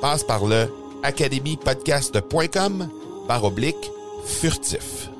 Passe par le academypodcast.com par oblique furtif.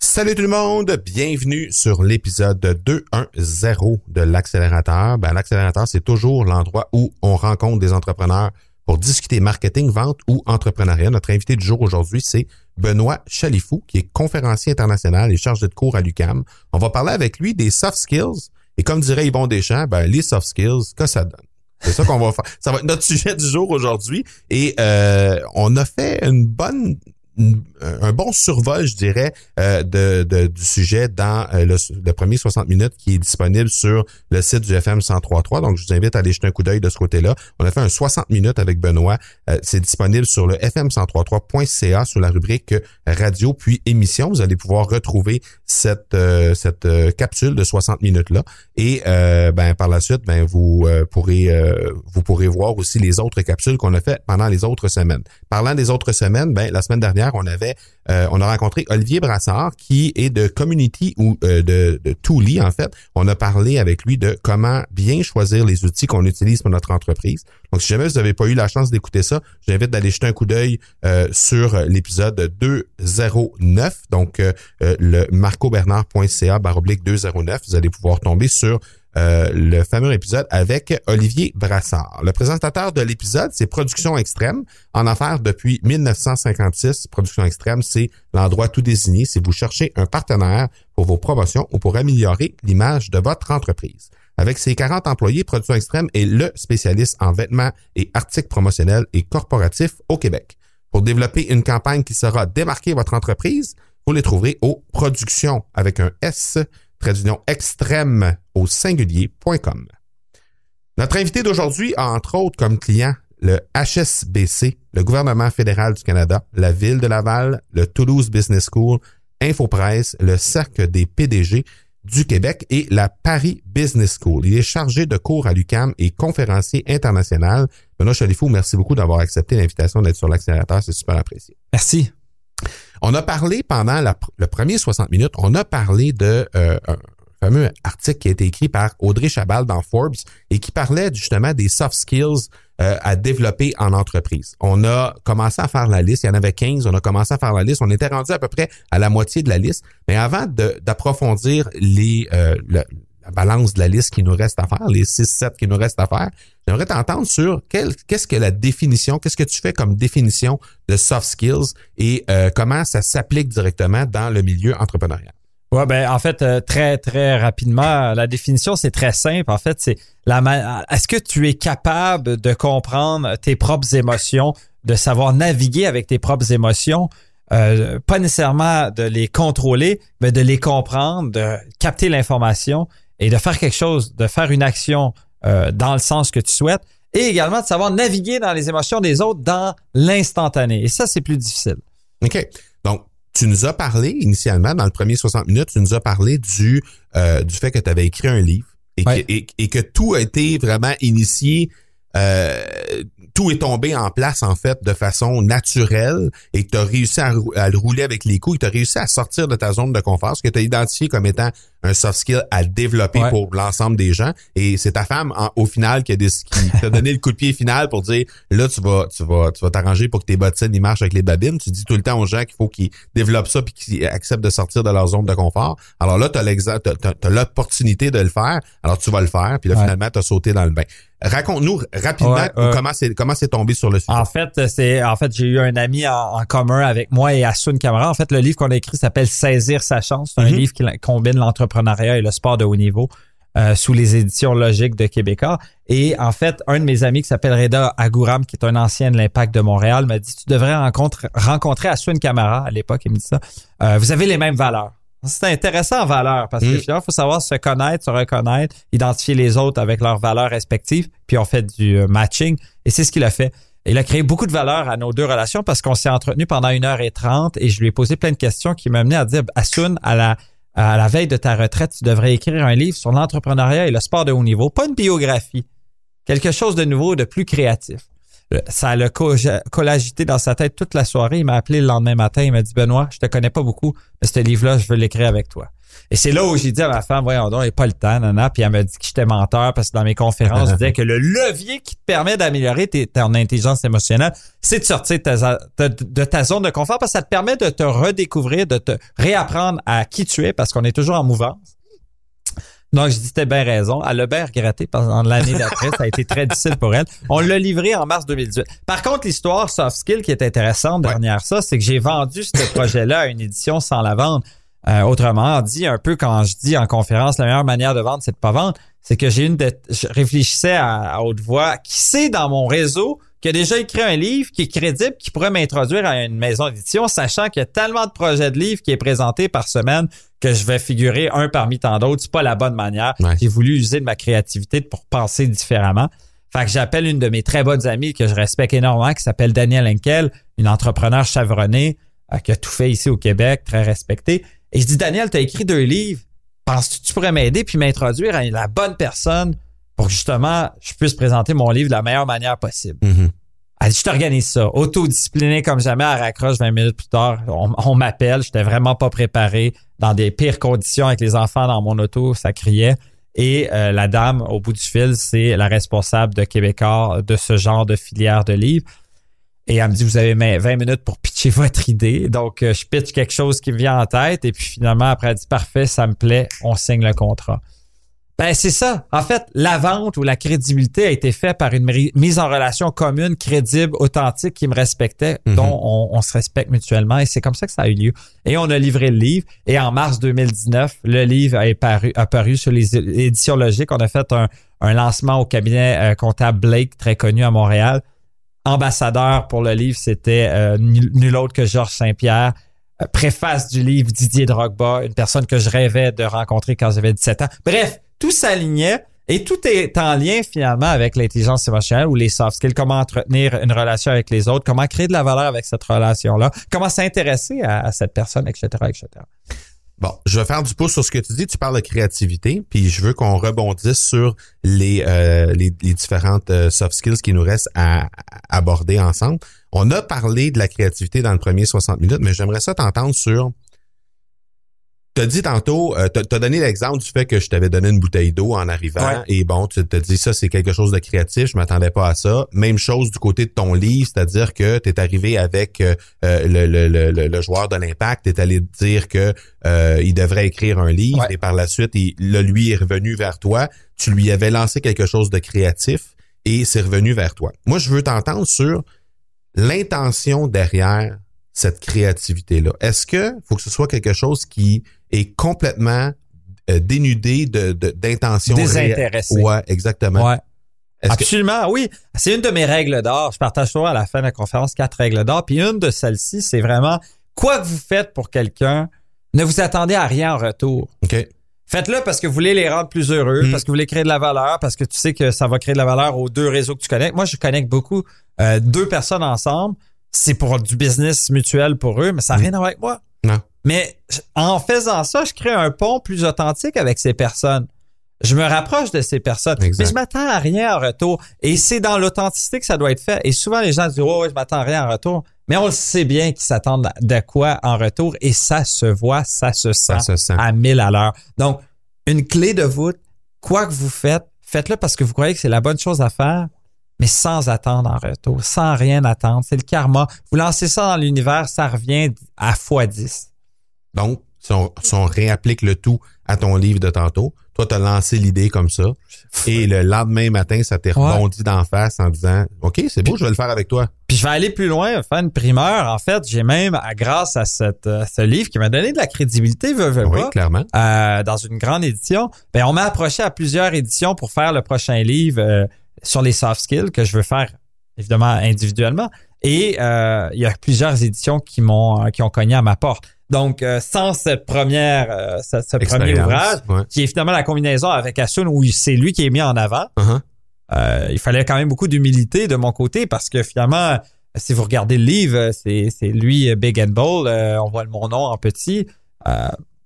Salut tout le monde, bienvenue sur l'épisode 210 de l'accélérateur. Ben, l'accélérateur, c'est toujours l'endroit où on rencontre des entrepreneurs pour discuter marketing, vente ou entrepreneuriat. Notre invité du jour aujourd'hui, c'est Benoît Chalifou, qui est conférencier international et chargé de cours à l'UCAM. On va parler avec lui des soft skills et comme dirait Yvon Deschamps, ben, les soft skills, que ça donne. C'est ça qu'on va faire. Ça va être notre sujet du jour aujourd'hui. Et euh, on a fait une bonne un bon survol, je dirais, euh, de, du sujet dans euh, le, premier 60 minutes qui est disponible sur le site du FM 1033. Donc, je vous invite à aller jeter un coup d'œil de ce côté-là. On a fait un 60 minutes avec Benoît. Euh, c'est disponible sur le fm1033.ca sous la rubrique radio puis émission. Vous allez pouvoir retrouver cette cette capsule de 60 minutes là. Et ben par la suite, ben vous pourrez vous pourrez voir aussi les autres capsules qu'on a fait pendant les autres semaines. Parlant des autres semaines, ben la semaine dernière on avait euh, on a rencontré Olivier Brassard qui est de Community ou euh, de, de en fait. On a parlé avec lui de comment bien choisir les outils qu'on utilise pour notre entreprise. Donc si jamais vous n'avez pas eu la chance d'écouter ça, j'invite d'aller jeter un coup d'œil euh, sur l'épisode 209 donc le marcobernard.ca baroblique 209 vous allez pouvoir tomber sur euh, le fameux épisode avec Olivier Brassard. Le présentateur de l'épisode, c'est Production Extrême. En affaires depuis 1956, Production Extrême, c'est l'endroit tout désigné si vous cherchez un partenaire pour vos promotions ou pour améliorer l'image de votre entreprise. Avec ses 40 employés, Production Extrême est le spécialiste en vêtements et articles promotionnels et corporatifs au Québec. Pour développer une campagne qui sera démarquer votre entreprise, vous les trouverez au Production avec un S trait extrême au singulier.com. Notre invité d'aujourd'hui a entre autres comme client le HSBC, le gouvernement fédéral du Canada, la ville de Laval, le Toulouse Business School, Infopresse, le Cercle des PDG du Québec et la Paris Business School. Il est chargé de cours à l'UCAM et conférencier international. Benoît Chalifou, merci beaucoup d'avoir accepté l'invitation d'être sur l'accélérateur. C'est super apprécié. Merci. On a parlé pendant le premier 60 minutes, on a parlé de euh, fameux article qui a été écrit par Audrey Chabal dans Forbes et qui parlait justement des soft skills euh, à développer en entreprise. On a commencé à faire la liste, il y en avait 15, on a commencé à faire la liste, on était rendu à peu près à la moitié de la liste, mais avant d'approfondir les euh, la balance de la liste qui nous reste à faire, les 6-7 qui nous restent à faire. J'aimerais t'entendre sur qu'est-ce que la définition, qu'est-ce que tu fais comme définition de soft skills et euh, comment ça s'applique directement dans le milieu entrepreneurial? Ouais, ben en fait euh, très très rapidement, la définition c'est très simple. En fait, c'est la est-ce que tu es capable de comprendre tes propres émotions, de savoir naviguer avec tes propres émotions, euh, pas nécessairement de les contrôler, mais de les comprendre, de capter l'information et de faire quelque chose, de faire une action euh, dans le sens que tu souhaites et également de savoir naviguer dans les émotions des autres dans l'instantané. Et ça, c'est plus difficile. OK. Donc, tu nous as parlé initialement, dans le premier 60 minutes, tu nous as parlé du, euh, du fait que tu avais écrit un livre et, que, et, que tout a été vraiment initié euh, tout est tombé en place en fait de façon naturelle et que tu as réussi à, le rouler avec les coups, tu as réussi à sortir de ta zone de confort, ce que tu as identifié comme étant un soft skill à développer pour l'ensemble des gens. Et c'est ta femme, au final, qui a t'a donné le coup de pied final pour dire là, tu vas, tu vas, tu vas t'arranger pour que tes bottines ils marchent avec les babines. Tu dis tout le temps aux gens qu'il faut qu'ils développent ça puis qu'ils acceptent de sortir de leur zone de confort. Alors là, tu as l'opportunité de le faire. Alors tu vas le faire. Puis là, finalement, tu as sauté dans le bain. Raconte-nous rapidement comment c'est comment c'est tombé sur le sujet. En fait, c'est en fait j'ai eu un ami en, commun avec moi et Asun Camara. En fait, le livre qu'on a écrit s'appelle Saisir sa chance. C'est un mm-hmm. livre qui combine l'entrepreneuriat et le sport de haut niveau. Euh, sous les éditions logiques de Québécois. Et en fait, un de mes amis qui s'appelle Reda Agouram, qui est un ancien de l'Impact de Montréal, m'a dit, tu devrais rencontrer, rencontrer Asun Camara à l'époque. Il me dit ça. Euh, vous avez les mêmes valeurs. C'est intéressant en valeur parce que mm. finalement, il faut savoir se connaître, se reconnaître, identifier les autres avec leurs valeurs respectives, puis on fait du euh, matching. Et c'est ce qu'il a fait. Il a créé beaucoup de valeur à nos deux relations parce qu'on s'est entretenu pendant une heure et trente et je lui ai posé plein de questions qui m'amenaient à dire, Asun, à la, à la veille de ta retraite, tu devrais écrire un livre sur l'entrepreneuriat et le sport de haut niveau, pas une biographie, quelque chose de nouveau, de plus créatif. Ça l'a collagité dans sa tête toute la soirée. Il m'a appelé le lendemain matin. Il m'a dit, Benoît, je te connais pas beaucoup, mais ce livre-là, je veux l'écrire avec toi. Et c'est là où j'ai dit à ma femme, voyons donc, il a pas le temps, nana. Puis elle m'a dit que j'étais menteur parce que dans mes conférences, je disais que le levier qui te permet d'améliorer ton intelligence émotionnelle, c'est de sortir de ta, de ta, zone de confort parce que ça te permet de te redécouvrir, de te réapprendre à qui tu es parce qu'on est toujours en mouvance. Donc, je dis, t'as bien raison. Elle a bien regretté pendant l'année d'après. ça a été très difficile pour elle. On l'a livré en mars 2018. Par contre, l'histoire soft skill qui est intéressante dernière ça, c'est que j'ai vendu ce projet-là à une édition sans la vendre. Euh, autrement dit, un peu quand je dis en conférence, la meilleure manière de vendre, c'est de pas vendre, c'est que j'ai une de, je réfléchissais à, haute voix, qui sait dans mon réseau qui a déjà écrit un livre qui est crédible, qui pourrait m'introduire à une maison d'édition, sachant qu'il y a tellement de projets de livres qui est présenté par semaine que je vais figurer un parmi tant d'autres. C'est pas la bonne manière. J'ai voulu user de ma créativité pour penser différemment. Fait que j'appelle une de mes très bonnes amies que je respecte énormément, qui s'appelle Danielle Henkel, une entrepreneur chevronnée, euh, qui a tout fait ici au Québec, très respectée. Et je dis, Daniel, tu as écrit deux livres. Penses-tu que tu pourrais m'aider puis m'introduire à la bonne personne pour que justement je puisse présenter mon livre de la meilleure manière possible? Mm-hmm. Elle dit, je t'organise ça. Autodiscipliné comme jamais, elle raccroche 20 minutes plus tard. On, on m'appelle. J'étais vraiment pas préparé. Dans des pires conditions avec les enfants dans mon auto, ça criait. Et euh, la dame, au bout du fil, c'est la responsable de Québécois de ce genre de filière de livres. Et elle me dit, vous avez 20 minutes pour pitcher votre idée. Donc, euh, je pitch quelque chose qui me vient en tête. Et puis finalement, après, elle dit, parfait, ça me plaît, on signe le contrat. Ben, c'est ça. En fait, la vente ou la crédibilité a été faite par une mise en relation commune, crédible, authentique, qui me respectait, mhm. dont on, se respecte mutuellement. Et c'est comme ça que ça a eu lieu. Et on a livré le livre. Et en mars 2019, le livre a paru, apparu sur les éditions logiques. On a fait un, lancement au cabinet euh, comptable Blake, très connu à Montréal ambassadeur pour le livre, c'était euh, nul autre que Georges Saint-Pierre. Euh, préface du livre Didier Drogba, une personne que je rêvais de rencontrer quand j'avais 17 ans. Bref, tout s'alignait et tout est en lien finalement avec l'intelligence émotionnelle ou les soft skills. Comment entretenir une relation avec les autres, comment créer de la valeur avec cette relation-là, comment s'intéresser à, à, cette personne, etc., etc. Bon, je vais faire du pouce sur ce que tu dis. Tu parles de créativité, puis je veux qu'on rebondisse sur les, euh, les, différentes euh, soft skills qui nous restent à, aborder ensemble. On a parlé de la créativité dans le premier 60 minutes, mais j'aimerais ça t'entendre sur T'as dit tantôt, euh, t'as donné l'exemple du fait que je t'avais donné une bouteille d'eau en arrivant et bon, tu te dis ça c'est quelque chose de créatif, je m'attendais pas à ça. Même chose du côté de ton livre, c'est-à-dire que tu es arrivé avec euh, euh, le, le, le, le, joueur de l'impact, tu es allé dire que il devrait écrire un livre et par la suite, il, là, lui est revenu vers toi, tu lui avais lancé quelque chose de créatif et c'est revenu vers toi. Moi, je veux t'entendre sur l'intention derrière cette créativité-là. Est-ce que faut que ce soit quelque chose qui est complètement euh, dénudé de, d'intention. Désintéressé. Ouais, exactement. Ouais. Absolument, oui. C'est une de mes règles d'or. Je partage souvent à la fin de la conférence quatre règles d'or. Puis une de celles-ci, c'est vraiment quoi que vous faites pour quelqu'un, ne vous attendez à rien en retour. OK. Faites-le parce que vous voulez les rendre plus heureux, mm. parce que vous voulez créer de la valeur, parce que tu sais que ça va créer de la valeur aux deux réseaux que tu connectes. Moi, je connecte beaucoup euh, deux personnes ensemble. C'est pour du business mutuel pour eux, mais ça n'a mm. rien à voir avec moi. Non. Mais en faisant ça, je crée un pont plus authentique avec ces personnes. je me rapproche de ces personnes. Exact. Mais je m'attends à rien en retour. Et c'est dans l'authenticité que ça doit être fait. Et souvent, les gens disent, oh, ouais, je m'attends à rien en retour. Mais on le sait bien qu'ils s'attendent de quoi en retour. Et ça se voit, ça se sent Ça se sent. à mille à l'heure. Donc, une clé de voûte, quoi que vous faites, faites-le parce que vous croyez que c'est la bonne chose à faire, mais sans attendre en retour, sans rien attendre. C'est le karma. Vous lancez ça dans l'univers, ça revient à fois 10. Donc, si on, si on réapplique le tout à ton livre de tantôt, toi, tu as lancé l'idée comme ça. Et le lendemain matin, ça t'est Ouais. rebondi d'en face en disant OK, c'est beau, je vais le faire avec toi. Puis je vais aller plus loin, faire une primeur. En fait, j'ai même, à- grâce à cette, euh, ce livre qui m'a donné de la crédibilité, veux, veux Oui, pas, clairement. euh, dans une grande édition, ben on m'a approché à plusieurs éditions pour faire le prochain livre euh, sur les soft skills que je veux faire évidemment individuellement. Et euh, il y a plusieurs éditions qui m'ont euh, qui ont cogné à ma porte. Donc euh, sans cette première euh, ce, ce premier ouvrage Ouais. qui est finalement la combinaison avec Asun où c'est lui qui est mis en avant, Uh-huh. il fallait quand même beaucoup d'humilité de mon côté parce que finalement, si vous regardez le livre, c'est, lui, Big and Bold. on voit mon nom en petit.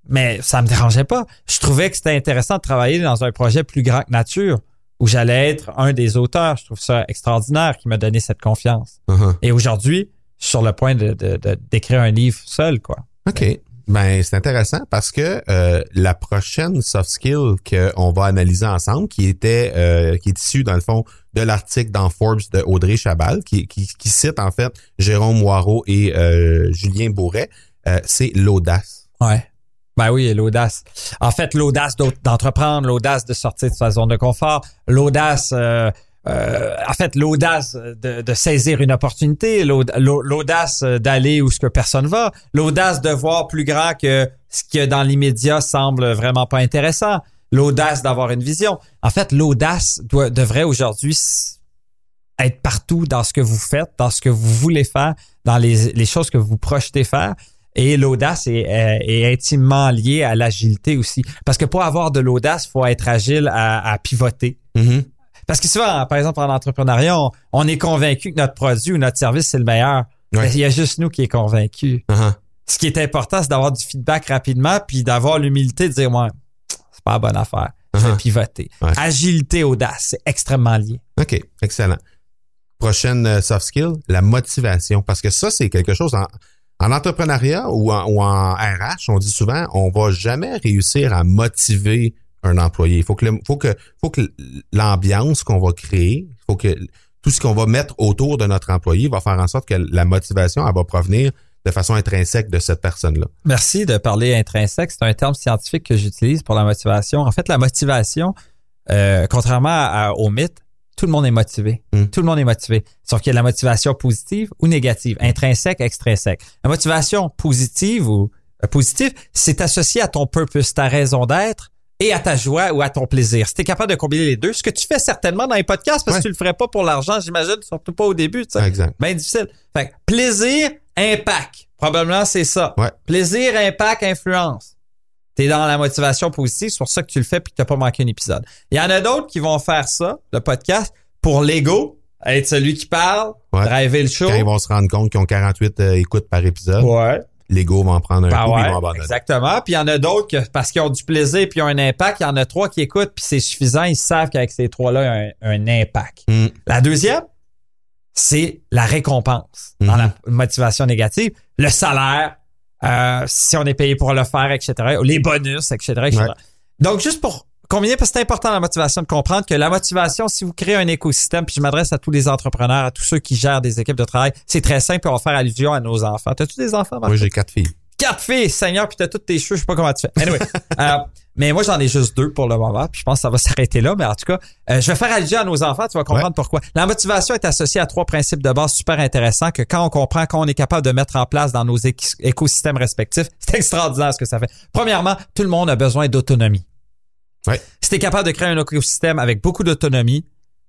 Mais ça me dérangeait pas. Je trouvais que c'était intéressant de travailler dans un projet plus grand que nature où j'allais être un des auteurs. Je trouve ça extraordinaire qui m'a donné cette confiance. Uh-huh. Et aujourd'hui, je suis sur le point de, de- de- d'écrire un livre seul, quoi. OK. Ben, c'est intéressant parce que euh, la prochaine soft skill qu'on va analyser ensemble, qui était euh, qui est issue, dans le fond, de l'article dans Forbes de Audrey Chabal, qui, qui, qui cite en fait Jérôme Moirot et euh, Julien Bourret, euh, c'est l'audace. Ouais. Ben oui, l'audace. En fait, l'audace d'entreprendre, l'audace de sortir de sa zone de confort, l'audace, euh, euh, en fait, l'audace de, saisir une opportunité, l'aud- l'au- l'audace d'aller où ce que personne va, l'audace de voir plus grand que ce qui dans l'immédiat semble vraiment pas intéressant, l'audace d'avoir une vision. En fait, l'audace devrait aujourd'hui être partout dans ce que vous faites, dans ce que vous voulez faire, dans les, les choses que vous projetez faire. Et l'audace est, est- est intimement liée à l'agilité aussi. Parce que pour avoir de l'audace, il faut être agile à, à pivoter. Mhm. Parce que souvent, par exemple, en entrepreneuriat, on, on est convaincu que notre produit ou notre service, c'est le meilleur. Ouais. Il y a juste nous qui est convaincu. Uh-huh. Ce qui est important, c'est d'avoir du feedback rapidement, puis d'avoir l'humilité de dire, ouais, c'est pas la bonne affaire. Je vais Uh-huh. pivoter. Ouais. Agilité, audace, c'est extrêmement lié. OK, excellent. Prochaine euh, soft skill, la motivation. Parce que ça, c'est quelque chose en, en entrepreneuriat ou en, RH, on dit souvent, on va jamais réussir à motiver un employé. Il faut que, le- faut que, faut que l'ambiance qu'on va créer, il faut que tout ce qu'on va mettre autour de notre employé va faire en sorte que la motivation, elle va provenir de façon intrinsèque de cette personne-là. Merci de parler intrinsèque. C'est un terme scientifique que j'utilise pour la motivation. En fait, la motivation, euh, contrairement à- au mythe, tout le monde est motivé. Mm. Tout le monde est motivé. Sauf qu'il y a de la motivation positive ou négative, intrinsèque, extrinsèque. La motivation positive ou euh, positive, c'est associé à ton purpose, ta raison d'être et à ta joie ou à ton plaisir. Si tu es capable de combiner les deux, ce que tu fais certainement dans les podcasts, parce Ouais. que tu le ferais pas pour l'argent, j'imagine, surtout pas au début. tu sais. Exact. Bien difficile. Fait que plaisir, impact. Probablement, c'est ça. Ouais. Plaisir, impact, influence. T'es dans la motivation positive, c'est pour ça que tu le fais puis que t'as pas manqué un épisode. Il y en a d'autres qui vont faire ça, le podcast, pour l'ego, être celui qui parle, Ouais. driver le show. Quand ils vont se rendre compte qu'ils ont 48 euh, écoutes par épisode, Ouais. l'ego va en prendre un Ben coup ouais, ils vont abandonner. exactement. Puis il y en a d'autres que parce qu'ils ont du plaisir puis ils ont un impact, il y en a trois qui écoutent puis c'est suffisant, ils savent qu'avec ces trois-là, il y a un, un impact. Mm. La deuxième, c'est la récompense dans Mhm. la motivation négative, le salaire, euh, si on est payé pour le faire, etc., les bonus, etc., etc. Ouais. Donc, juste pour combiner, parce que c'est important la motivation de comprendre que la motivation, si vous créez un écosystème, puis je m'adresse à tous les entrepreneurs, à tous ceux qui gèrent des équipes de travail, c'est très simple, on va faire allusion à nos enfants. T'as-tu des enfants, Marc? Moi, j'ai quatre filles. quatre filles, Seigneur, puis t'as toutes tes cheveux, je sais pas comment tu fais. Anyway, euh, mais moi j'en ai juste deux pour le moment, puis je pense que ça va s'arrêter là, mais en tout cas, euh, je vais faire allusion à nos enfants, tu vas comprendre Ouais. pourquoi. La motivation est associée à trois principes de base super intéressants que quand on comprend, quand on est capable de mettre en place dans nos écosystèmes respectifs, c'est extraordinaire ce que ça fait. Premièrement, tout le monde a besoin d'autonomie. Ouais. Si t'es capable de créer un écosystème avec beaucoup d'autonomie,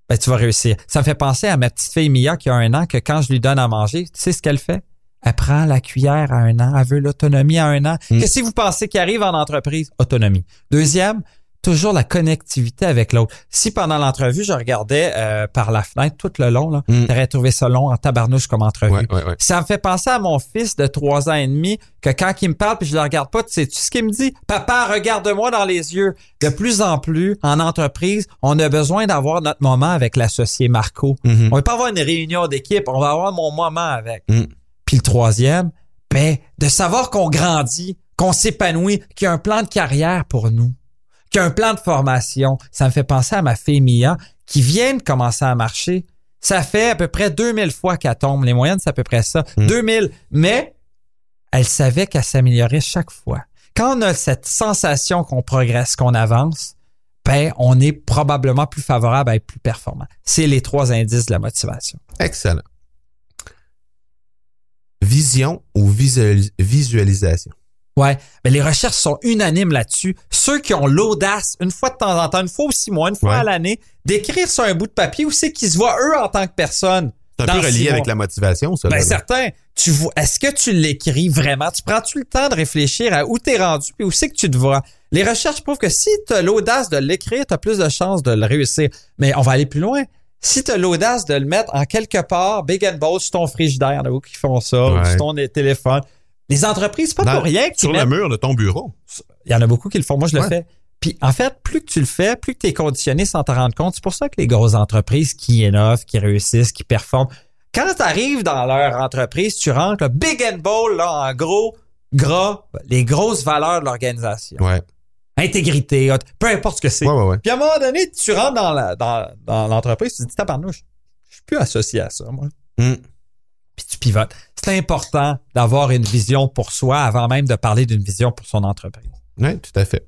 ben, tu vas réussir. Ça me fait penser à ma petite fille Mia qui a un an que quand je lui donne à manger, tu sais ce qu'elle fait? Elle prend la cuillère à un an. Elle veut l'autonomie à un an. Mm. Qu'est-ce que vous pensez qui arrive en entreprise? Autonomie. Deuxième, toujours la connectivité avec l'autre. Si pendant l'entrevue, je regardais euh, par la fenêtre tout le long, là, Mm. t'aurais trouvé ça long en tabarnouche comme entrevue. Ouais, ouais, ouais. Ça me fait penser à mon fils de trois ans et demi que quand il me parle puis je le regarde pas, tu sais tu ce qu'il me dit Papa, regarde-moi dans les yeux. De plus en plus en entreprise, on a besoin d'avoir notre moment avec l'associé Marco. Mhm. On va pas avoir une réunion d'équipe, on va avoir mon moment avec. Mm. Puis le troisième, ben de savoir qu'on grandit, qu'on s'épanouit, qu'il y a un plan de carrière pour nous, qu'il y a un plan de formation. Ça me fait penser à ma fille Mia qui vient de commencer à marcher. Ça fait à peu près 2000 fois qu'elle tombe. Les moyennes, c'est à peu près ça. Mm. 2000. Mais elle savait qu'elle s'améliorait chaque fois. Quand on a cette sensation qu'on progresse, qu'on avance, ben, on est probablement plus favorable à être plus performant. C'est les trois indices de la motivation. Excellent. Vision ou visualis- visualisation? Ouais, mais les recherches sont unanimes là-dessus. Ceux qui ont l'audace, une fois de temps en temps, une fois ou six mois, une fois Ouais. à l'année, d'écrire sur un bout de papier où c'est qu'ils se voient eux en tant que personne. C'est un peu relié avec la motivation, ça. Ben là. certain. Tu vois, est-ce que tu l'écris vraiment? Tu prends-tu le temps de réfléchir à où t'es rendu puis où c'est que tu te vois? Les recherches prouvent que si tu as l'audace de l'écrire, tu as plus de chances de le réussir. Mais on va aller plus loin. Si tu as l'audace de le mettre en quelque part, big and bold, sur ton frigidaire, il y en a beaucoup qui font ça, ou sur ton téléphone. Les entreprises, c'est pas Dans- pour rien que Sur le mur de ton bureau. il y en a beaucoup qui le font. Moi, je le fais. Puis, en fait, plus que tu le fais, plus que tu es conditionné sans te rendre compte. C'est pour ça que les grosses entreprises qui innovent, qui réussissent, qui performent, quand tu arrives dans leur entreprise, tu rentres big and bold, là, en gros, gras, les grosses valeurs de l'organisation. Ouais. Intégrité, peu importe ce que c'est. Ouais, ouais, ouais. Puis, à un moment donné, tu rentres dans la- dans, dans l'entreprise, tu te dis, tabarnouche, je suis plus associé à ça, moi Mm. puis tu pivotes. C'est important d'avoir une vision pour soi avant même de parler d'une vision pour son entreprise. Oui, tout à fait.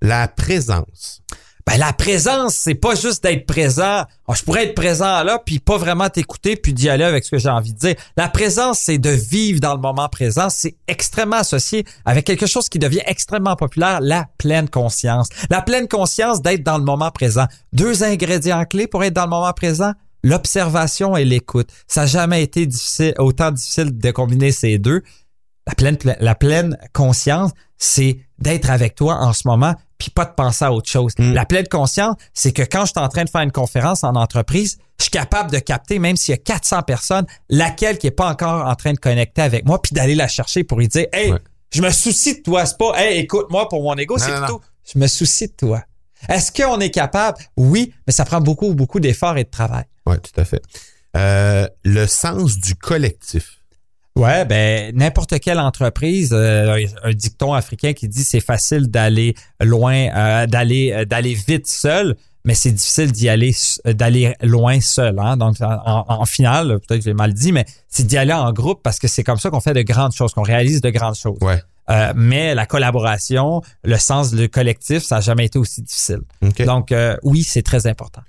La présence. Ben, la présence, c'est pas juste d'être présent. Ah, je pourrais être présent là, puis pas vraiment t'écouter, puis d'y aller avec ce que j'ai envie de dire. La présence, c'est de vivre dans le moment présent. C'est extrêmement associé avec quelque chose qui devient extrêmement populaire, la pleine conscience. La pleine conscience d'être dans le moment présent. Deux ingrédients clés pour être dans le moment présent? L'observation et l'écoute. Ça n'a jamais été difficile, autant difficile de combiner ces deux. La pleine, la pleine conscience, c'est d'être avec toi en ce moment, puis pas de penser à autre chose. Mm. La pleine conscience, c'est que quand je suis en train de faire une conférence en entreprise, je suis capable de capter, même s'il y a 400 personnes, laquelle qui est pas encore en train de connecter avec moi, puis d'aller la chercher pour lui dire, hey, Ouais. je me soucie de toi, c'est pas, hey, écoute-moi pour mon ego, c'est non, plutôt, je me soucie de toi. Est-ce qu'on est capable? Oui, mais ça prend beaucoup, beaucoup d'efforts et de travail. Oui, tout à fait. Euh, le sens du collectif. Ouais, ben n'importe quelle entreprise, euh, un dicton africain qui dit c'est facile d'aller loin, euh, d'aller euh, d'aller vite seul, mais c'est difficile d'y aller d'aller loin seul. Hein? Donc en, finale, peut-être que j'ai mal dit, mais c'est d'y aller en groupe parce que c'est comme ça qu'on fait de grandes choses, qu'on réalise de grandes choses. Ouais. Euh, mais la collaboration, le sens du collectif, ça n'a jamais été aussi difficile. Donc oui, c'est très important.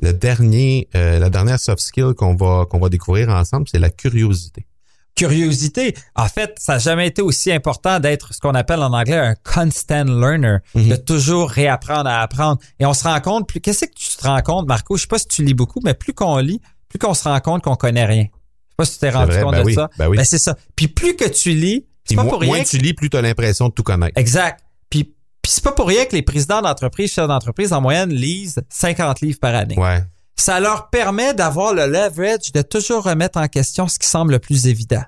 le dernier, la dernière soft skill qu'on va, qu'on va découvrir ensemble, c'est la curiosité. Curiosité. En fait, ça n'a jamais été aussi important d'être ce qu'on appelle en anglais un constant learner, Mhm. de toujours réapprendre à apprendre. Et on se rend compte, plus qu'est-ce que tu te rends compte, Marco? Je sais pas si tu lis beaucoup, mais plus qu'on lit, plus qu'on se rend compte qu'on connaît rien. Je sais pas si tu t'es rendu vrai, compte ben de oui, ça. ben oui. Ben, c'est ça. Puis plus que tu lis, c'est Puis pas mo- pour rien. moins que- tu lis, plus tu as l'impression de tout connaître. Exact. Puis, puis c'est pas pour rien que les présidents d'entreprise, chefs d'entreprise, en moyenne, lisent 50 livres par année. Ouais. Ça leur permet d'avoir le leverage de toujours remettre en question ce qui semble le plus évident.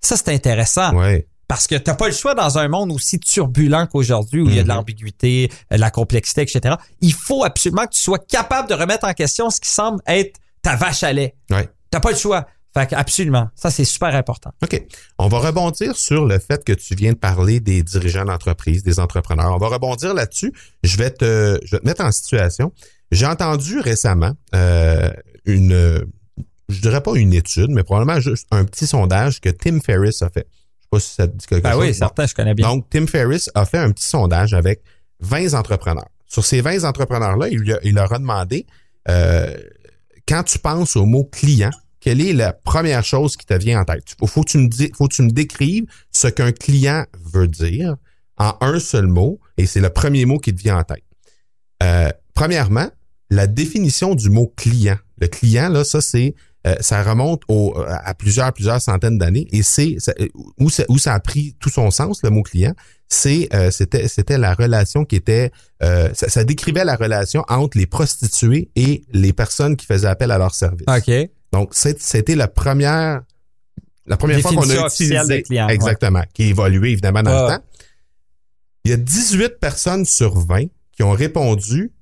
Ça, c'est intéressant. Ouais. Parce que t'as pas le choix dans un monde aussi turbulent qu'aujourd'hui, où il y a de Mhm. l'ambiguïté, euh, de la complexité, etc. Il faut absolument que tu sois capable de remettre en question ce qui semble être ta vache à lait. Ouais. T'as pas le choix. Fait absolument. Ça, c'est super important. OK. On va rebondir sur le fait que tu viens de parler des dirigeants d'entreprise, des entrepreneurs. On va rebondir là-dessus. Je vais te, je vais te mettre en situation. J'ai entendu récemment euh, une, je dirais pas une étude, mais probablement juste un petit sondage que Tim Ferriss a fait. Je sais pas si ça te dit quelque Ben chose. oui, certain, je connais bien. Donc, Tim Ferriss a fait un petit sondage avec 20 entrepreneurs. Sur ces 20 entrepreneurs-là, il, lui a- il leur a demandé, euh, quand tu penses au mot client, quelle est la première chose qui te vient en tête? Faut, que tu me faut que tu me décrives ce qu'un client veut dire en un seul mot, et c'est le premier mot qui te vient en tête. Euh, premièrement, la définition du mot client. Le client, là, ça, c'est euh, ça remonte au, à plusieurs, plusieurs centaines d'années. Et c'est où, où ça a pris tout son sens, le mot client, c'est c'était c'était la relation qui était ça, ça, décrivait la relation entre les prostituées et les personnes qui faisaient appel à leur service. OK. Donc c'était la première la première fois qu'on a utilisé exactement, qui a évolué évidemment dans le temps. Il y a 18 personnes sur 20 qui ont répondu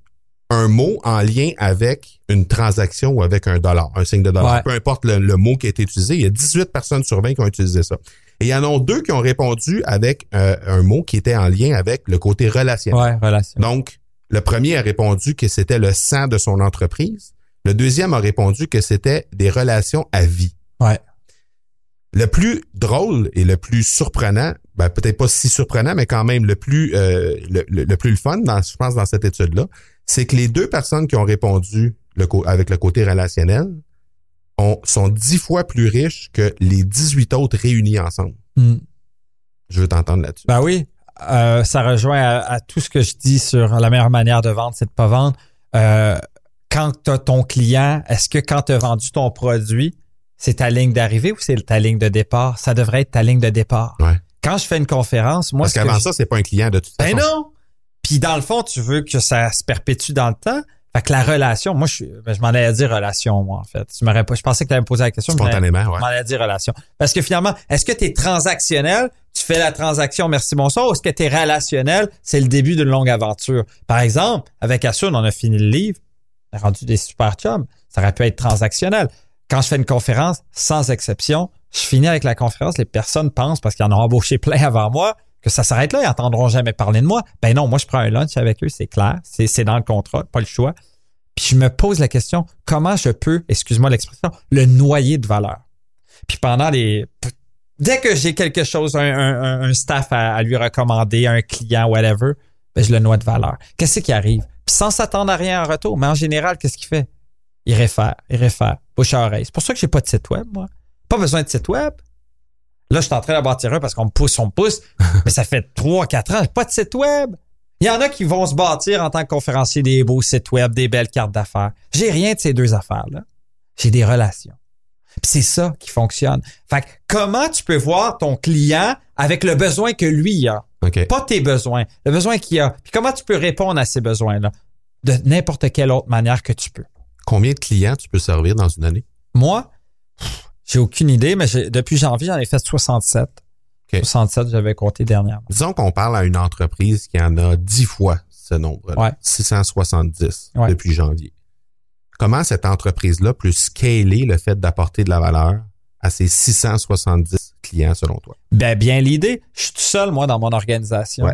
un mot en lien avec une transaction ou avec un dollar, un signe de dollar. Peu importe le, mot qui a été utilisé, il y a 18 personnes sur 20 qui ont utilisé ça. Et il y en a deux qui ont répondu avec euh, un mot qui était en lien avec le côté relationnel. Ouais, relation. Donc, le premier a répondu que c'était le sang de son entreprise. Le deuxième a répondu que c'était des relations à vie. Ouais. Le plus drôle et le plus surprenant, ben peut-être pas si surprenant, mais quand même le plus euh, le, plus le fun, dans, je pense, dans cette étude-là, c'est que les deux personnes qui ont répondu le, avec le côté relationnel ont, sont dix fois plus riches que les 18 autres réunis ensemble. Hmm. Je veux t'entendre là-dessus. Ben oui, euh, ça rejoint à, tout ce que je dis sur la meilleure manière de vendre, c'est de pas vendre. Euh, quand tu as ton client, est-ce que quand tu as vendu ton produit, c'est ta ligne d'arrivée ou c'est ta ligne de départ? Ça devrait être ta ligne de départ. Ouais. Quand je fais une conférence, moi... Parce qu'avant ça, c'est pas un client de toute ben façon. Ben non! Puis dans le fond, tu veux que ça se perpétue dans le temps. Fait que la relation, moi, je, ben, je m'en allais dire relation, moi, en fait. M'aurais pas, je pensais que tu allais me poser la question. Spontanément, ouais. Je m'en allais dire relation. Parce que finalement, est-ce que tu es transactionnel? Tu fais la transaction, merci, bonsoir, ou est-ce que tu es relationnel? C'est le début d'une longue aventure. Par exemple, avec Assun, on a fini le livre. Rendu des super chums. Ça aurait pu être transactionnel quand je fais une conférence, sans exception, je finis avec la conférence, les personnes pensent, parce qu'ils en ont embauché plein avant moi, que ça s'arrête là, ils n'entendront jamais parler de moi. Ben non, moi, je prends un lunch avec eux, c'est clair, c'est dans le contrat, pas le choix. Puis je me pose la question, comment je peux, excuse-moi l'expression, le noyer de valeur? Puis pendant les... Dès que j'ai quelque chose, un, staff à, lui recommander, un client, whatever, ben je le noie de valeur. Qu'est-ce qui arrive? Puis sans s'attendre à rien en retour, mais en général, qu'est-ce qu'il fait? Il réfère, il réfère, bouche à oreille. C'est pour ça que j'ai pas de site web, moi. Pas besoin de site web. Là, je suis en train de bâtir un parce qu'on me pousse, on me pousse. mais ça fait trois, quatre ans, j'ai pas de site web. Il y en a qui vont se bâtir en tant que conférencier des beaux sites web, des belles cartes d'affaires. J'ai rien de ces deux affaires-là. J'ai des relations. Puis c'est ça qui fonctionne. Fait que comment tu peux voir ton client avec le besoin que lui a? Pas tes besoins, le besoin qu'il a. Puis comment tu peux répondre à ces besoins-là? De n'importe quelle autre manière que tu peux. Combien de clients tu peux servir dans une année? Moi, j'ai aucune idée, mais depuis janvier, j'en ai fait 67. 67, j'avais compté dernièrement. Disons qu'on parle à une entreprise qui en a 10 fois ce nombre, ouais. 670 depuis janvier. Comment cette entreprise-là peut scaler le fait d'apporter de la valeur à ses 670 clients selon toi? Ben, bien l'idée. Je suis tout seul, moi, dans mon organisation. Ouais.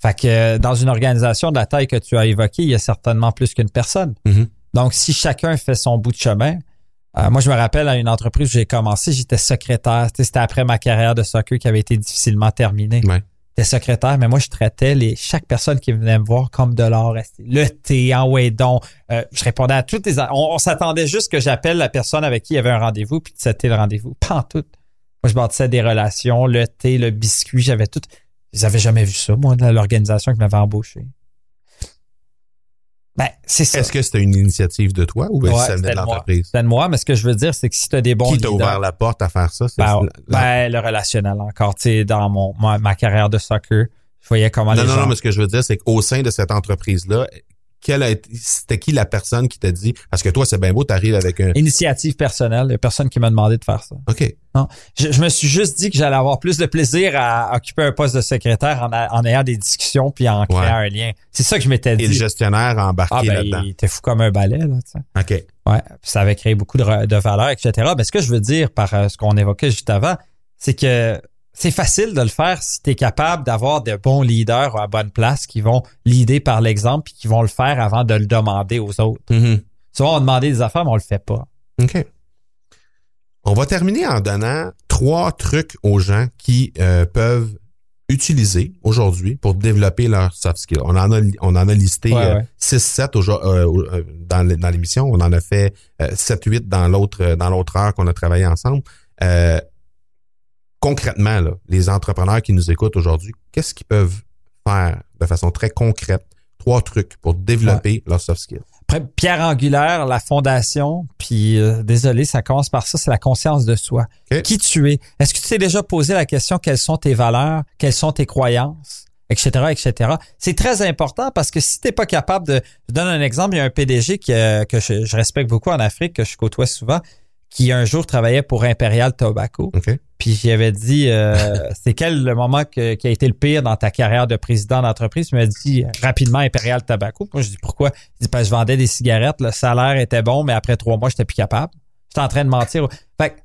Fait que euh, dans une organisation de la taille que tu as évoquée, il y a certainement plus qu'une personne. Mm-hmm. Donc, si chacun fait son bout de chemin, euh, moi, je me rappelle à une entreprise où j'ai commencé, j'étais secrétaire. C'était après ma carrière de soccer qui avait été difficilement terminée. Ouais. J'étais secrétaire, mais moi, je traitais les, chaque personne qui venait me voir comme de l'or. Le thé, en weddon. Euh, je répondais à toutes les... On, s'attendait juste que j'appelle la personne avec qui il y avait un rendez-vous, puis c'était le rendez-vous. Pas en tout. Moi, je bâtissais des relations, le thé, le biscuit, j'avais tout. Ils n'avaient jamais vu ça, moi, l'organisation qui m'avait embauché. Ben, c'est ça. Est-ce que c'était une initiative de toi ou ça venait de l'entreprise? C'était de moi, mais ce que je veux dire, c'est que si tu as des bons Qui t'a ouvert la porte à faire ça? Ben, ben, le relationnel encore. Tu sais, dans mon, ma, carrière de soccer, je voyais comment non, les non, gens... Non, mais ce que je veux dire, c'est qu'au sein de cette entreprise-là, c'était qui la personne qui t'a dit parce que toi c'est bien beau t'arrives avec un initiative personnelle il y a personne qui m'a demandé de faire ça. Ok. Non. Je, me suis juste dit que j'allais avoir plus de plaisir à occuper un poste de secrétaire en, ayant des discussions puis en créant un lien. C'est ça que je m'étais dit. et le gestionnaire embarqué ah, ben, là-dedans. il était fou comme un balai là tu ok. Ouais ça avait créé beaucoup de, de valeur etc mais ce que je veux dire par euh, ce qu'on évoquait juste avant c'est que c'est facile de le faire si tu es capable d'avoir de bons leaders à bonne place qui vont leader par l'exemple et qui vont le faire avant de le demander aux autres. Mm-hmm. Souvent, on demande des affaires, mais on le fait pas. OK. On va terminer en donnant trois trucs aux gens qui euh, peuvent utiliser aujourd'hui pour développer leur soft skills. On en a, on en a listé 6-7 euh, euh, dans l'émission. On en a fait 7-8 dans l'autre dans l'autre heure qu'on a travaillé ensemble concrètement, là, les entrepreneurs qui nous écoutent aujourd'hui, qu'est-ce qu'ils peuvent faire de façon très concrète? Trois trucs pour développer leurs soft skills. pierre angulaire, la fondation, puis euh, désolé, ça commence par ça, c'est la conscience de soi. Qui tu es? Est-ce que tu t'es déjà posé la question quelles sont tes valeurs, quelles sont tes croyances, etc., etc. C'est très important parce que si t'es pas capable de... Je donne un exemple, il y a un PDG qui, euh, que je, respecte beaucoup en Afrique, que je côtoie souvent, qui un jour travaillait pour Imperial Tobacco. Puis j'avais dit, euh, c'est quel le moment qui a été le pire dans ta carrière de président d'entreprise? Il m'a dit rapidement Imperial Tobacco. Moi, je dis pourquoi? Il dit, parce que je vendais des cigarettes, le salaire était bon, mais après trois mois, j'étais plus capable. J'étais en train de mentir. Fait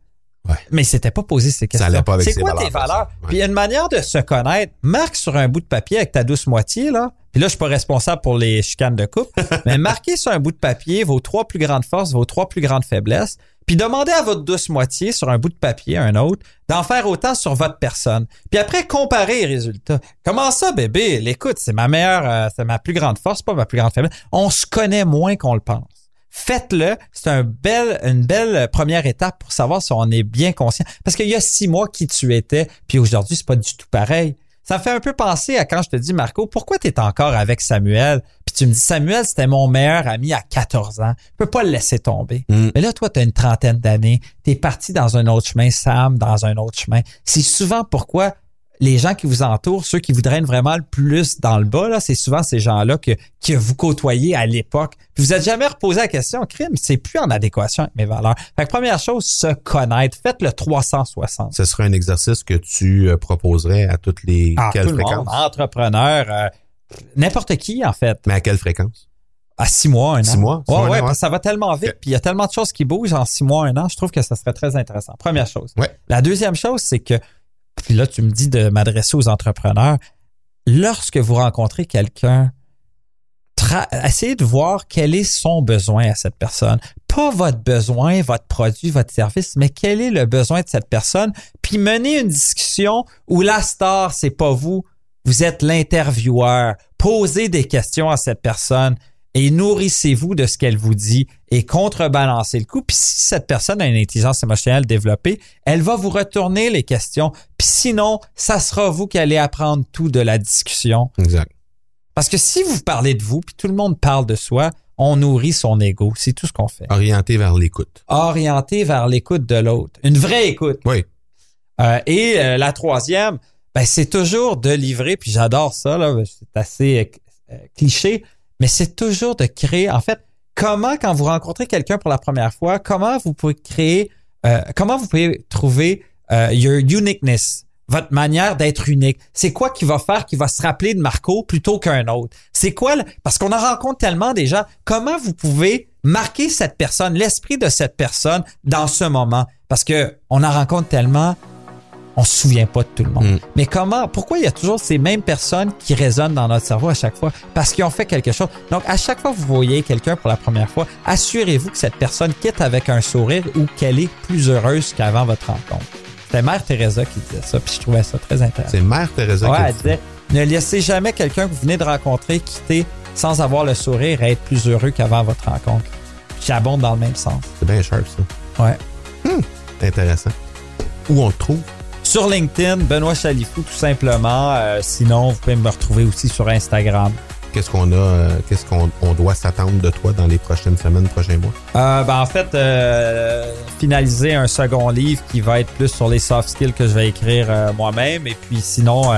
Ouais. Mais c'était pas posé ces questions. C'est quoi tes valeurs? Puis il y a une manière de se connaître. Marque sur un bout de papier avec ta douce moitié, là. Puis là, je suis pas responsable pour les chicanes de coupe. mais marquez sur un bout de papier vos trois plus grandes forces, vos trois plus grandes faiblesses. Puis demandez à votre douce moitié sur un bout de papier, un autre, d'en faire autant sur votre personne. Puis après, comparez les résultats. Comment ça, bébé? L'écoute, c'est ma meilleure, euh, c'est ma plus grande force, pas ma plus grande faiblesse. On se connaît moins qu'on le pense. Faites-le. C'est un bel, une belle première étape pour savoir si on est bien conscient. Parce qu'il y a six mois qui tu étais, puis aujourd'hui, c'est pas du tout pareil. Ça me fait un peu penser à quand je te dis, Marco, pourquoi tu es encore avec Samuel? Puis tu me dis, Samuel, c'était mon meilleur ami à 14 ans. Je peux pas le laisser tomber. Mm. Mais là, toi, tu as une trentaine d'années. Tu es parti dans un autre chemin, Sam, dans un autre chemin. C'est souvent pourquoi les gens qui vous entourent, ceux qui vous drainent vraiment le plus dans le bas, là, c'est souvent ces gens-là que, que vous côtoyez à l'époque. vous êtes jamais reposé la question, crime, c'est plus en adéquation avec mes valeurs. Fait que première chose, se connaître. Faites le 360. Ce serait un exercice que tu euh, proposerais à toutes les ah, quelles fréquences? euh, n'importe qui, en fait. Mais à quelle fréquence? À six mois, un an. Six mois? ouais, ouais, ça va tellement vite. Puis il y a tellement de choses qui bougent en six mois, un an. Je trouve que ça serait très intéressant. Première chose. Ouais. La deuxième chose, c'est que puis là, tu me dis de m'adresser aux entrepreneurs. Lorsque vous rencontrez quelqu'un, essayez de voir quel est son besoin à cette personne. Pas votre besoin, votre produit, votre service, mais quel est le besoin de cette personne. Puis menez une discussion où la star, c'est pas vous. Vous êtes l'intervieweur. Posez des questions à cette personne et nourrissez-vous de ce qu'elle vous dit et contrebalancez le coup. Puis si cette personne a une intelligence émotionnelle développée, elle va vous retourner les questions. Puis sinon, ça sera vous qui allez apprendre tout de la discussion. Exact. Parce que si vous parlez de vous, puis tout le monde parle de soi, on nourrit son ego. C'est tout ce qu'on fait. Orienté vers l'écoute. Orienté vers l'écoute de l'autre. Une vraie écoute. Oui. Euh, et euh, la troisième, ben, c'est toujours de livrer, puis j'adore ça, là, c'est assez euh, cliché, mais c'est toujours de créer, en fait, comment quand vous rencontrez quelqu'un pour la première fois, comment vous pouvez créer, euh, comment vous pouvez trouver euh, your uniqueness, votre manière d'être unique? C'est quoi qui va faire qui va se rappeler de Marco plutôt qu'un autre? C'est quoi, parce qu'on en rencontre tellement déjà, comment vous pouvez marquer cette personne, l'esprit de cette personne dans ce moment? Parce que on en rencontre tellement, on se souvient pas de tout le monde. Mm. Mais comment, pourquoi il y a toujours ces mêmes personnes qui résonnent dans notre cerveau à chaque fois? Parce qu'ils ont fait quelque chose. Donc, à chaque fois que vous voyez quelqu'un pour la première fois, assurez-vous que cette personne quitte avec un sourire ou qu'elle est plus heureuse qu'avant votre rencontre. C'était Mère Teresa qui disait ça, puis je trouvais ça très intéressant. C'est Mère Teresa qui disait, ne laissez jamais quelqu'un que vous venez de rencontrer quitter sans avoir le sourire et être plus heureux qu'avant votre rencontre. J'abonde dans le même sens. C'est bien sharp, ça. Ouais. Hum, intéressant. Où on le trouve? Sur LinkedIn, Benoît Chalifou, tout simplement. Euh, sinon, vous pouvez me retrouver aussi sur Instagram. Qu'est-ce qu'on a, euh, qu'est-ce qu'on doit s'attendre de toi dans les prochaines semaines, prochains mois? Euh, ben, en fait, finaliser un second livre qui va être plus sur les soft skills que je vais écrire moi-même. Et puis sinon,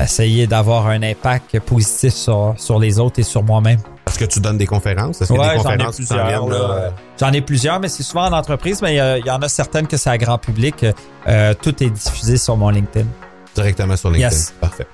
essayer d'avoir un impact positif sur, sur les autres et sur moi-même. Est-ce que tu donnes des conférences? Est-ce que des conférences j'en ai plusieurs. Euh? J'en ai plusieurs, mais c'est souvent en entreprise, mais il y, en a certaines que c'est à grand public. Euh, tout est diffusé sur mon LinkedIn. Directement sur LinkedIn. Parfait.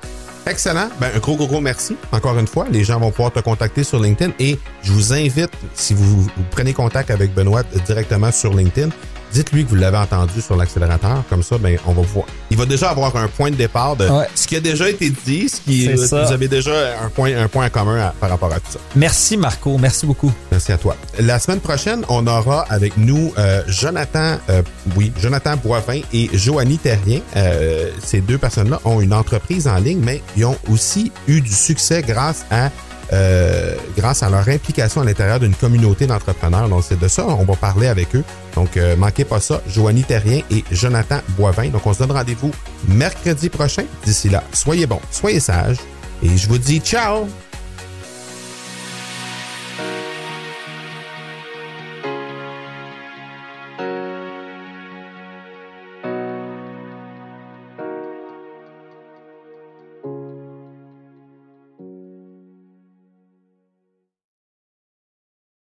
Excellent. Ben, un gros, gros, gros merci. Encore une fois, les gens vont pouvoir te contacter sur LinkedIn et je vous invite, si vous, vous prenez contact avec Benoît directement sur LinkedIn, dites-lui que vous l'avez entendu sur l'accélérateur. Comme ça, ben, on va voir. Il va déjà avoir un point de départ de ce qui a déjà été dit, ce qui, vous avez déjà un point, un point commun par rapport à tout ça. Merci, Marco. Merci beaucoup. Merci à toi. La semaine prochaine, on aura avec nous euh, Jonathan, euh, oui, Jonathan Boivin et Joanie Terrien. Euh, ces deux personnes-là ont une entreprise en ligne, mais ils ont aussi eu du succès grâce à euh, grâce à leur implication à l'intérieur d'une communauté d'entrepreneurs. Donc, c'est de ça, on va parler avec eux. Donc, euh, manquez pas ça, Joanie Terrien et Jonathan Boivin. Donc, on se donne rendez-vous mercredi prochain. D'ici là, soyez bons, soyez sages et je vous dis ciao!